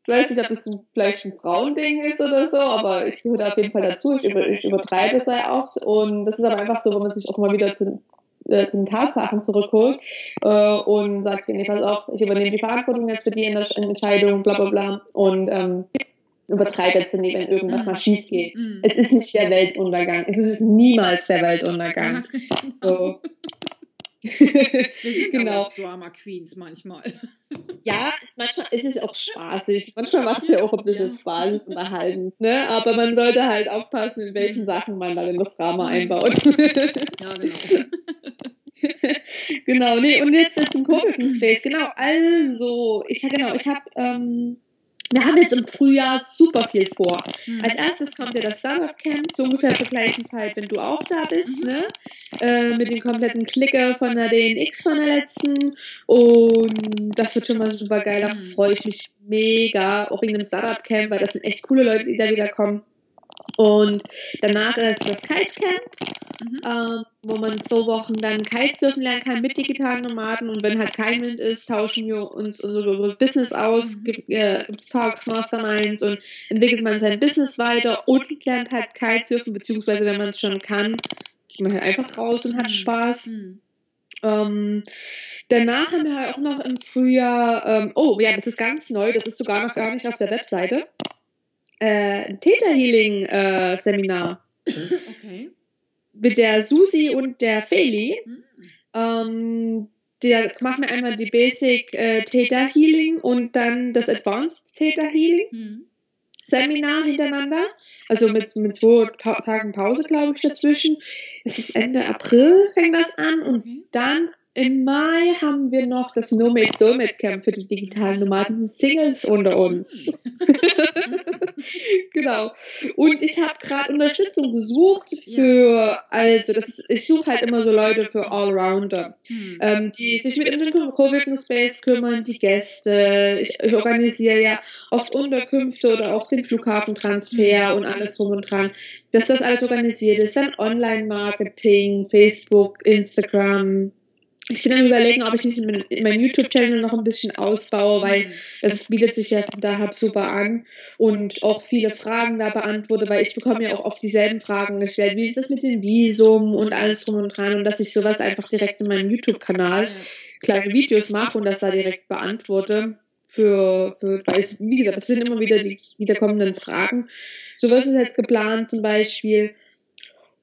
weiß nicht, ob das vielleicht ein Frauending ist oder so, aber ich gehöre da auf jeden Fall dazu. Ich, über, ich übertreibe es sehr oft und das ist aber einfach so, wenn man sich auch mal wieder zu äh, zu den Tatsachen zurückholt äh, und sagt, nee, pass auf, ich übernehme die Verantwortung jetzt für die Entscheidung, bla bla bla. Und ähm, übertreibe jetzt nicht, wenn irgendwas mal schief geht. Mhm. Es ist nicht der Weltuntergang. Es ist niemals der Weltuntergang. So. Wir sind genau. auch Drama Queens manchmal. Ja, manchmal ist es auch spaßig. Manchmal macht es ja auch ein bisschen. Spaß unterhalten. Ne? Aber man sollte halt aufpassen, in welchen Sachen man dann in das Drama einbaut. Ja, genau. genau, nee, und jetzt zum Coworking Space. Genau, also, ich genau, ich habe ähm, wir haben jetzt im Frühjahr super viel vor. Mhm. Als erstes kommt ja das Startup Camp, so ungefähr zur gleichen Zeit, wenn du auch da bist, mhm. ne? Äh, mit den kompletten Klicker von der DNX von der letzten. Und das wird schon mal super geil. Da mhm. freue ich mich mega, auch wegen dem Startup Camp, weil das sind echt coole Leute, die da wieder kommen. Und danach ist das Kite Camp, mhm. ähm, wo man zwei Wochen dann Kitesurfen lernen kann mit digitalen Nomaden. Und wenn halt kein Wind ist, tauschen wir uns unser Business aus, mhm. gibt es äh, Talks, Masterminds und entwickelt man sein Business weiter und lernt halt Kitesurfen, beziehungsweise wenn man es schon kann, geht man halt einfach raus und hat mhm. Spaß. Mhm. Ähm, danach haben wir halt auch noch im Frühjahr, ähm, oh ja, das ist ganz neu, das ist sogar noch gar nicht auf der Webseite äh, Healing äh, Seminar. Okay. Mit der Susi und der Feli. Mhm. Ähm, der macht mir einmal die Basic äh, Theta Healing und dann das Advanced Theta Healing mhm. Seminar hintereinander. Also mit, mit zwei Tagen Pause, glaube ich, dazwischen. Es ist Ende April, fängt das an und dann im Mai haben wir noch das Nomad Soulmate Camp für die digitalen Nomaden Singles unter uns. genau. Und ich habe gerade Unterstützung gesucht für, also das ich suche halt immer so Leute für Allrounder, hm. ähm, die sich mit dem Coworking Space kümmern, die Gäste. Ich, ich organisiere ja oft Unterkünfte oder auch den Flughafentransfer und alles drum und dran. Dass das alles organisiert ist, dann Online-Marketing, Facebook, Instagram, ich bin am überlegen, ob ich nicht meinen YouTube-Channel noch ein bisschen ausbaue, weil es bietet sich ja da super an und auch viele Fragen da beantworte, weil ich bekomme ja auch oft dieselben Fragen gestellt. Wie ist das mit dem Visum und alles drum und dran und dass ich sowas einfach direkt in meinem YouTube-Kanal kleine Videos mache und das da direkt beantworte. Für, für, weil es, wie gesagt, das sind immer wieder die wiederkommenden Fragen. Sowas ist jetzt geplant zum Beispiel.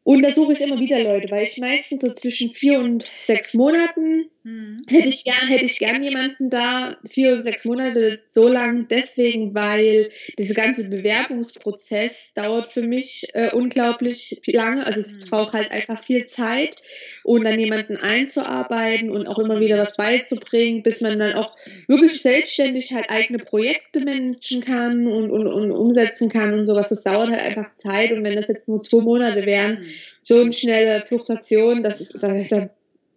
Und da suche ich immer wieder Leute, weil ich meistens so zwischen vier und sechs Monaten hm. hätte ich gern, hätte ich gern jemanden da, vier oder sechs Monate so lang, deswegen, weil dieser ganze Bewerbungsprozess dauert für mich äh, unglaublich lange. Also es hm. braucht halt einfach viel Zeit und dann jemanden einzuarbeiten und auch immer wieder was beizubringen, bis man dann auch wirklich selbstständig halt eigene Projekte managen kann und, und, und umsetzen kann und sowas. Das dauert halt einfach Zeit und wenn das jetzt nur zwei Monate wären, so eine schnelle Fluktuation, das, das,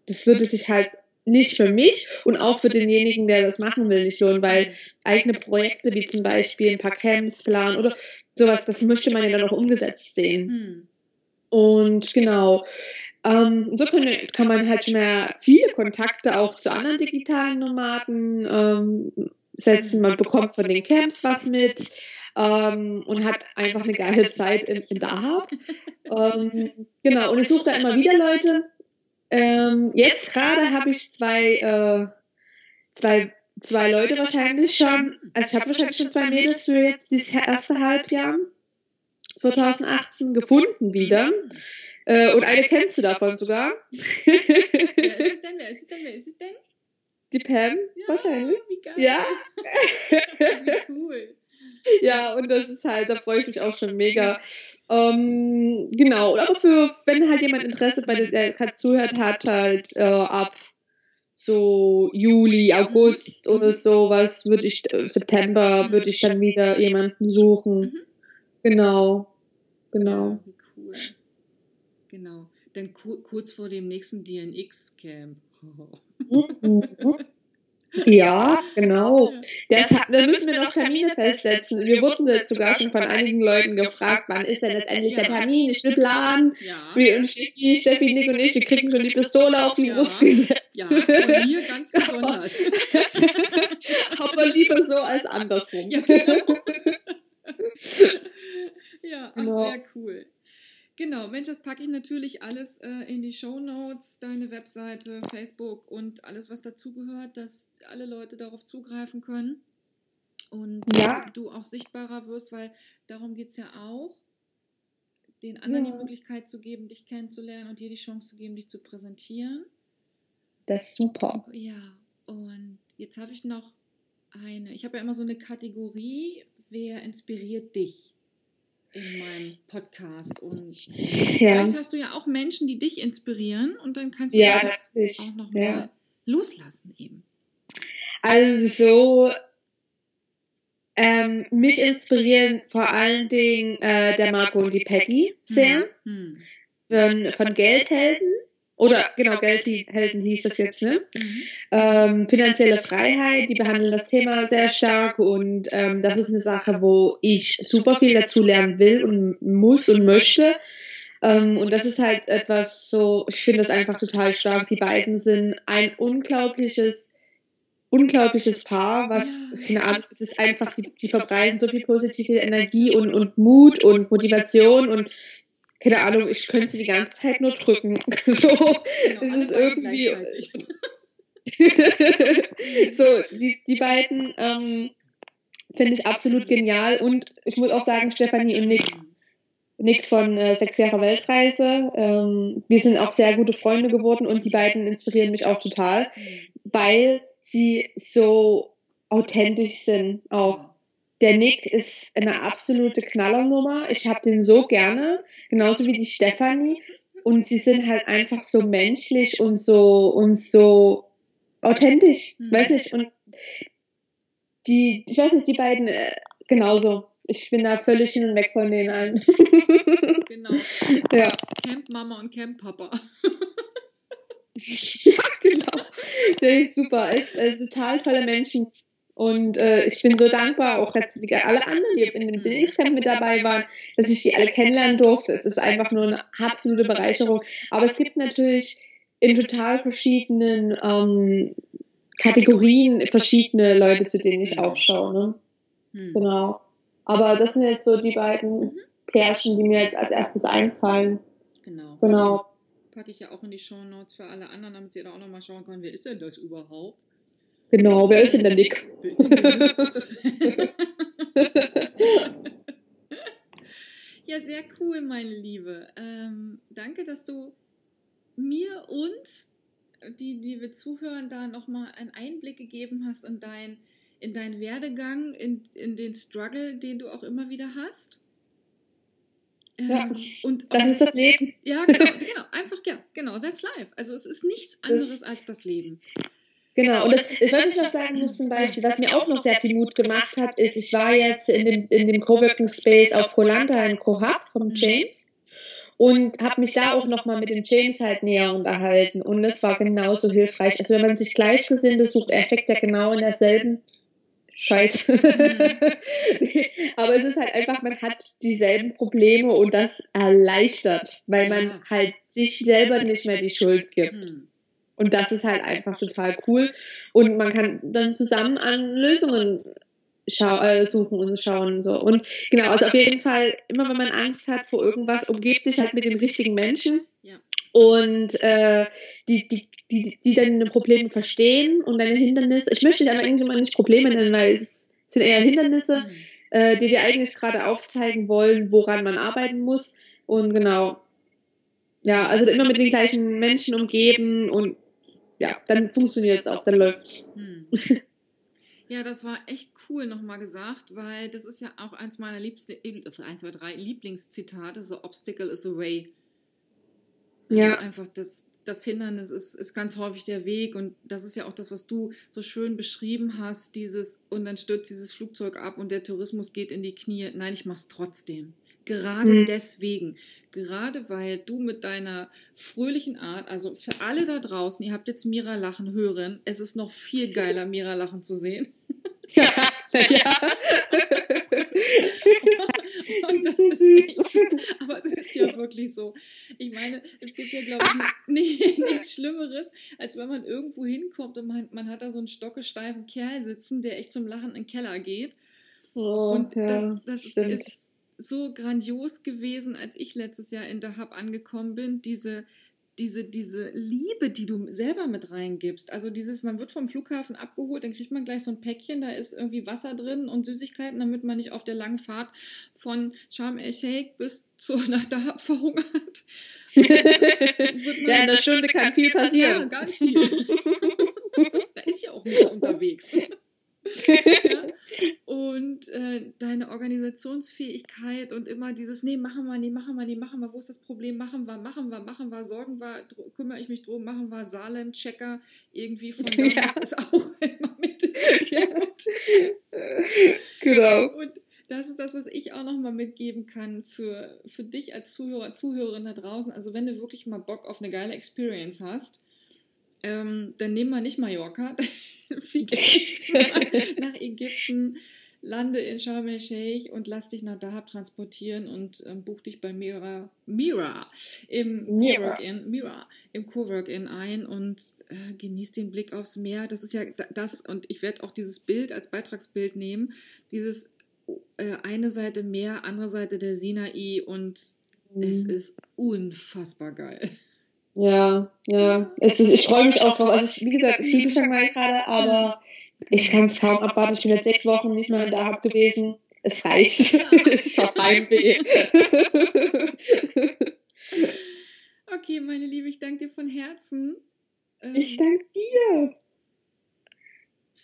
das würde sich halt nicht für mich und auch für denjenigen, der das machen will, nicht lohnen, weil eigene Projekte wie zum Beispiel ein paar Camps planen oder sowas, das möchte man ja dann auch umgesetzt sehen. Hm. und genau, ähm, so kann, kann, man halt schon mehr viele Kontakte auch zu anderen digitalen Nomaden ähm, setzen. Man bekommt von den Camps was mit ähm, und hat einfach eine geile Zeit in, in Dahab. Ähm, genau, und ich suche da immer wieder Leute. Ähm, jetzt gerade habe ich zwei, äh, zwei, zwei Leute wahrscheinlich schon, also ich habe wahrscheinlich schon zwei Mädels für jetzt dieses erste Halbjahr 2018 gefunden wieder. Äh, und eine kennst du davon sogar. Wer ist es denn? Wer ist es denn? Wer ist es denn? Die Pam, ja, wahrscheinlich. Ja. wie cool. Ja, und das ist halt, da freue ich mich auch schon mega. Ähm, genau, aber für, wenn halt jemand Interesse bei der, der zuhört hat, halt äh, ab so Juli, August oder sowas, würde ich, äh, September würde ich dann wieder jemanden suchen. Mhm. Genau, genau. Wie cool. Genau. Dann ku kurz vor dem nächsten DNX-Camp. Ja, genau. Das, da müssen wir noch Termine festsetzen. Wir wurden jetzt sogar schon von einigen Leuten gefragt, wann ist denn jetzt endlich der Termin? Ich will planen. Ja. Wir und Steffi, Steffi, Nick und ich, wir kriegen schon die Pistole auf die Ja. Brust gesetzt. Ja, von mir ganz besonders. Aber lieber so als andersrum. Ja, genau. ja, ach, sehr cool. Genau, Mensch, das packe ich natürlich alles äh, in die Show Notes, deine Webseite, Facebook und alles, was dazugehört, dass alle Leute darauf zugreifen können und Ja. du auch sichtbarer wirst, weil darum geht es ja auch, den anderen Ja. die Möglichkeit zu geben, dich kennenzulernen und dir die Chance zu geben, dich zu präsentieren. Das ist super. Ja, und jetzt habe ich noch eine. Ich habe ja immer so eine Kategorie, wer inspiriert dich in meinem Podcast? Und Ja, vielleicht hast du ja auch Menschen, die dich inspirieren und dann kannst du ja das auch nochmal Ja. loslassen eben. Also so, ähm, mich inspirieren vor allen Dingen äh, der Marco und die Peggy sehr. Hm. Von, von Geldhelden. Oder genau, Geldhelden hieß das jetzt, ne? Mhm. Ähm, finanzielle Freiheit, die behandeln das Thema sehr stark und ähm, das ist eine Sache, wo ich super viel dazu lernen will und muss und möchte. Ähm, und das ist halt etwas so, ich finde das einfach total stark. Die beiden sind ein unglaubliches, unglaubliches Paar, was, keine Ahnung, es ist einfach, die, die verbreiten so viel positive Energie und, und Mut und Motivation und keine Ahnung, ich könnte sie die ganze Zeit nur drücken. So, Genau, es ist irgendwie, so, die, die beiden ähm, finde ich absolut genial und ich muss auch sagen, Stefanie und Nick, Nick von äh, Sechs Jahre Weltreise, ähm, wir sind auch sehr gute Freunde geworden und die beiden inspirieren mich auch total, Hm. weil sie so authentisch sind auch. Der Nick ist eine absolute Knallernummer. Ich habe den so gerne, genauso wie die Stefanie. Und sie sind halt einfach so menschlich und so und so authentisch, Mhm. weiß nicht. Und die, ich weiß nicht, die beiden äh, genauso. Ich bin da völlig hin und weg von denen allen. Genau. ja. Camp Mama und Camp Papa. ja, genau. Der ist super, echt äh, total tolle Menschen. Und äh, ich bin so dankbar, auch dass die, alle anderen, die in dem Bildungscamp mit dabei waren, dass ich die alle kennenlernen durfte. Es ist einfach nur eine absolute Bereicherung. Aber es gibt natürlich in total verschiedenen ähm, Kategorien verschiedene Leute, zu denen ich aufschaue. Ne? Hm. Genau. Aber das sind jetzt so die beiden Pärchen, die mir jetzt als erstes einfallen. Genau. Genau. Packe ich ja auch in die Show Notes für alle anderen, damit sie da auch nochmal schauen können, wer ist denn das überhaupt? Genau, wer ist denn der Nick? Ja, sehr cool, meine Liebe. Ähm, danke, dass du mir und die, die wir zuhören, da nochmal einen Einblick gegeben hast in, dein, in deinen Werdegang, in, in den Struggle, den du auch immer wieder hast. Ja, Ähm, und Das ist das Leben. ja, genau, genau, einfach, ja, genau, that's life. Also es ist nichts anderes als das Leben. Genau, und das, was ich noch sagen muss zum Beispiel, was mir auch noch sehr viel Mut gemacht hat, ist, ich war jetzt in dem, in dem Coworking Space auf Polanta in Cohab vom. James und habe mich da auch nochmal mit dem James halt näher unterhalten und es war genauso hilfreich. Also wenn man sich Gleichgesinnte sucht, er steckt ja genau in derselben Scheiß. Mhm. Aber es ist halt einfach, man hat dieselben Probleme und das erleichtert, weil man halt sich selber nicht mehr die Schuld gibt. Und das ist halt einfach total cool. Und man kann dann zusammen an Lösungen schau äh, suchen und schauen und so. Und genau, also auf jeden Fall, immer wenn man Angst hat vor irgendwas, umgebt sich halt mit den richtigen Menschen. Ja. Und äh, die, die, die, die deine Probleme verstehen und deine Hindernisse. Ich möchte dich aber eigentlich immer nicht Probleme nennen, weil es sind eher Hindernisse, mhm. äh, die dir eigentlich gerade aufzeigen wollen, woran man arbeiten muss. Und genau, ja, also immer mit den gleichen Menschen umgeben und ja, dann funktioniert es auch, dann läuft es. Hm. Ja, das war echt cool nochmal gesagt, weil das ist ja auch eins meiner Liebste, 1, 2, 3 Lieblingszitate, so Obstacle is a way. Also ja. einfach das, das Hindernis ist, ist ganz häufig der Weg und das ist ja auch das, was du so schön beschrieben hast, dieses und dann stürzt dieses Flugzeug ab und der Tourismus geht in die Knie. Nein, ich mach's trotzdem. Gerade mhm. deswegen, gerade weil du mit deiner fröhlichen Art, also für alle da draußen, ihr habt jetzt Mira lachen hören, es ist noch viel geiler, Mira lachen zu sehen. Ja, ja. und das ist echt, aber es ist ja wirklich so. Ich meine, es gibt ja, glaube ich, nichts Schlimmeres, als wenn man irgendwo hinkommt und man, man hat da so einen stockesteifen Kerl sitzen, der echt zum Lachen in den Keller geht. Oh, und ja, das, das ist so grandios gewesen, als ich letztes Jahr in Dahab angekommen bin, diese diese, diese Liebe, die du selber mit reingibst. Also dieses, man wird vom Flughafen abgeholt, dann kriegt man gleich so ein Päckchen, da ist irgendwie Wasser drin und Süßigkeiten, damit man nicht auf der langen Fahrt von Sharm el-Sheikh bis zu nach Dahab verhungert. ja, in einer Stunde kann viel passieren. Ja, ganz viel. da ist ja auch nichts unterwegs. Und äh, deine Organisationsfähigkeit und immer dieses, nee, machen wir, nee, machen wir, nee, machen wir, wo ist das Problem, machen wir, machen wir, machen wir, sorgen wir, kümmere ich mich drum, machen wir, Salem-Checker, irgendwie von da ja. ist auch immer mit. Ja. genau. Und das ist das, was ich auch nochmal mitgeben kann für, für dich als Zuhörer, Zuhörerin da draußen. Also wenn du wirklich mal Bock auf eine geile Experience hast, ähm, dann nimm mal nicht Mallorca, flieg nach Ägypten, lande in Sharm el-Sheikh und lass dich nach Dahab transportieren und ähm, buch dich bei Mira, Mira im Cowork-In Mira, im Cowork-In ein und äh, genieß den Blick aufs Meer. Das ist ja das und ich werde auch dieses Bild als Beitragsbild nehmen. Dieses äh, eine Seite Meer, andere Seite der Sinai und mhm. es ist unfassbar geil. Ja, ja. Ist, ich freue mich auch drauf. Also ich, wie gesagt, ich liebe schon mal gerade, aber ich kann es kaum abwarten. Ich bin jetzt sechs Wochen nicht mehr in der Hub gewesen. Es reicht. ich habe Heimweh. okay, meine Liebe, ich danke dir von Herzen. ich danke dir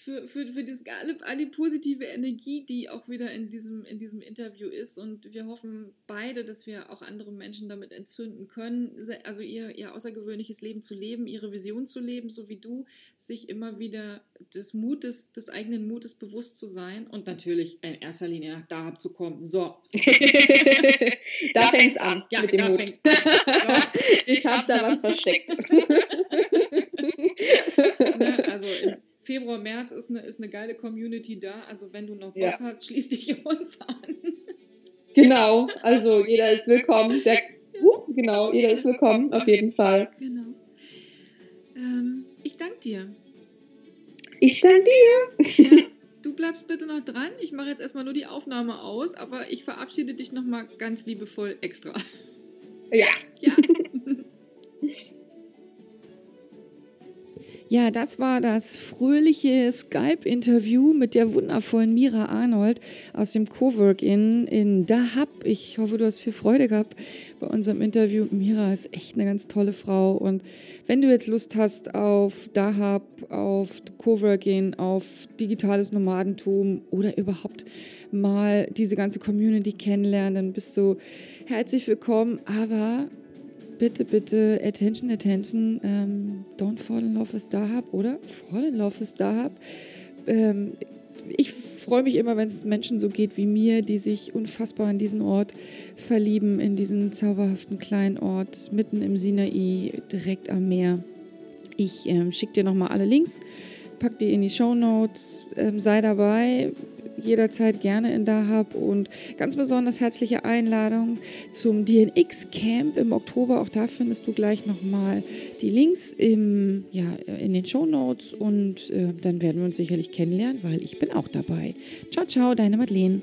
für, für, für das, alle, alle positive Energie, die auch wieder in diesem, in diesem Interview ist. Und wir hoffen beide, dass wir auch andere Menschen damit entzünden können, also ihr, ihr außergewöhnliches Leben zu leben, ihre Vision zu leben, so wie du, sich immer wieder des Mutes, des eigenen Mutes bewusst zu sein und natürlich in erster Linie nach Dahab zu kommen. So. da fängt es an. Ja, mit dem da Mut. an. So. Ich habe da was versteckt. ne, also Februar, März ist eine, ist eine geile Community da. Also wenn du noch Bock ja. hast, schließ dich uns an. Genau, also jeder ist willkommen. Der, uh, genau, jeder ist willkommen, auf jeden Fall. Genau. Ähm, ich danke dir. Ich danke dir. Ja, du bleibst bitte noch dran. Ich mache jetzt erstmal nur die Aufnahme aus, aber ich verabschiede dich nochmal ganz liebevoll extra. Ja. Ja. Ja, das war das fröhliche Skype-Interview mit der wundervollen Mira Arnold aus dem Cowork-In in Dahab. Ich hoffe, du hast viel Freude gehabt bei unserem Interview. Mira ist echt eine ganz tolle Frau. Und wenn du jetzt Lust hast auf Dahab, auf Cowork-In, auf digitales Nomadentum oder überhaupt mal diese ganze Community kennenlernen, dann bist du herzlich willkommen. Aber bitte, bitte, attention, attention, ähm, don't fall in love with Dahab, oder? Fall in love with Dahab. Ähm, ich freue mich immer, wenn es Menschen so geht wie mir, die sich unfassbar in diesen Ort verlieben, in diesen zauberhaften kleinen Ort mitten im Sinai, direkt am Meer. Ich ähm, schicke dir nochmal alle Links pack die in die Show Notes. Ähm, sei dabei jederzeit gerne in Dahab und ganz besonders herzliche Einladung zum DNX Camp im Oktober. Auch da findest du gleich nochmal die Links im, ja, in den Show Notes und äh, dann werden wir uns sicherlich kennenlernen, weil ich bin auch dabei. Ciao, ciao, deine Madeleine.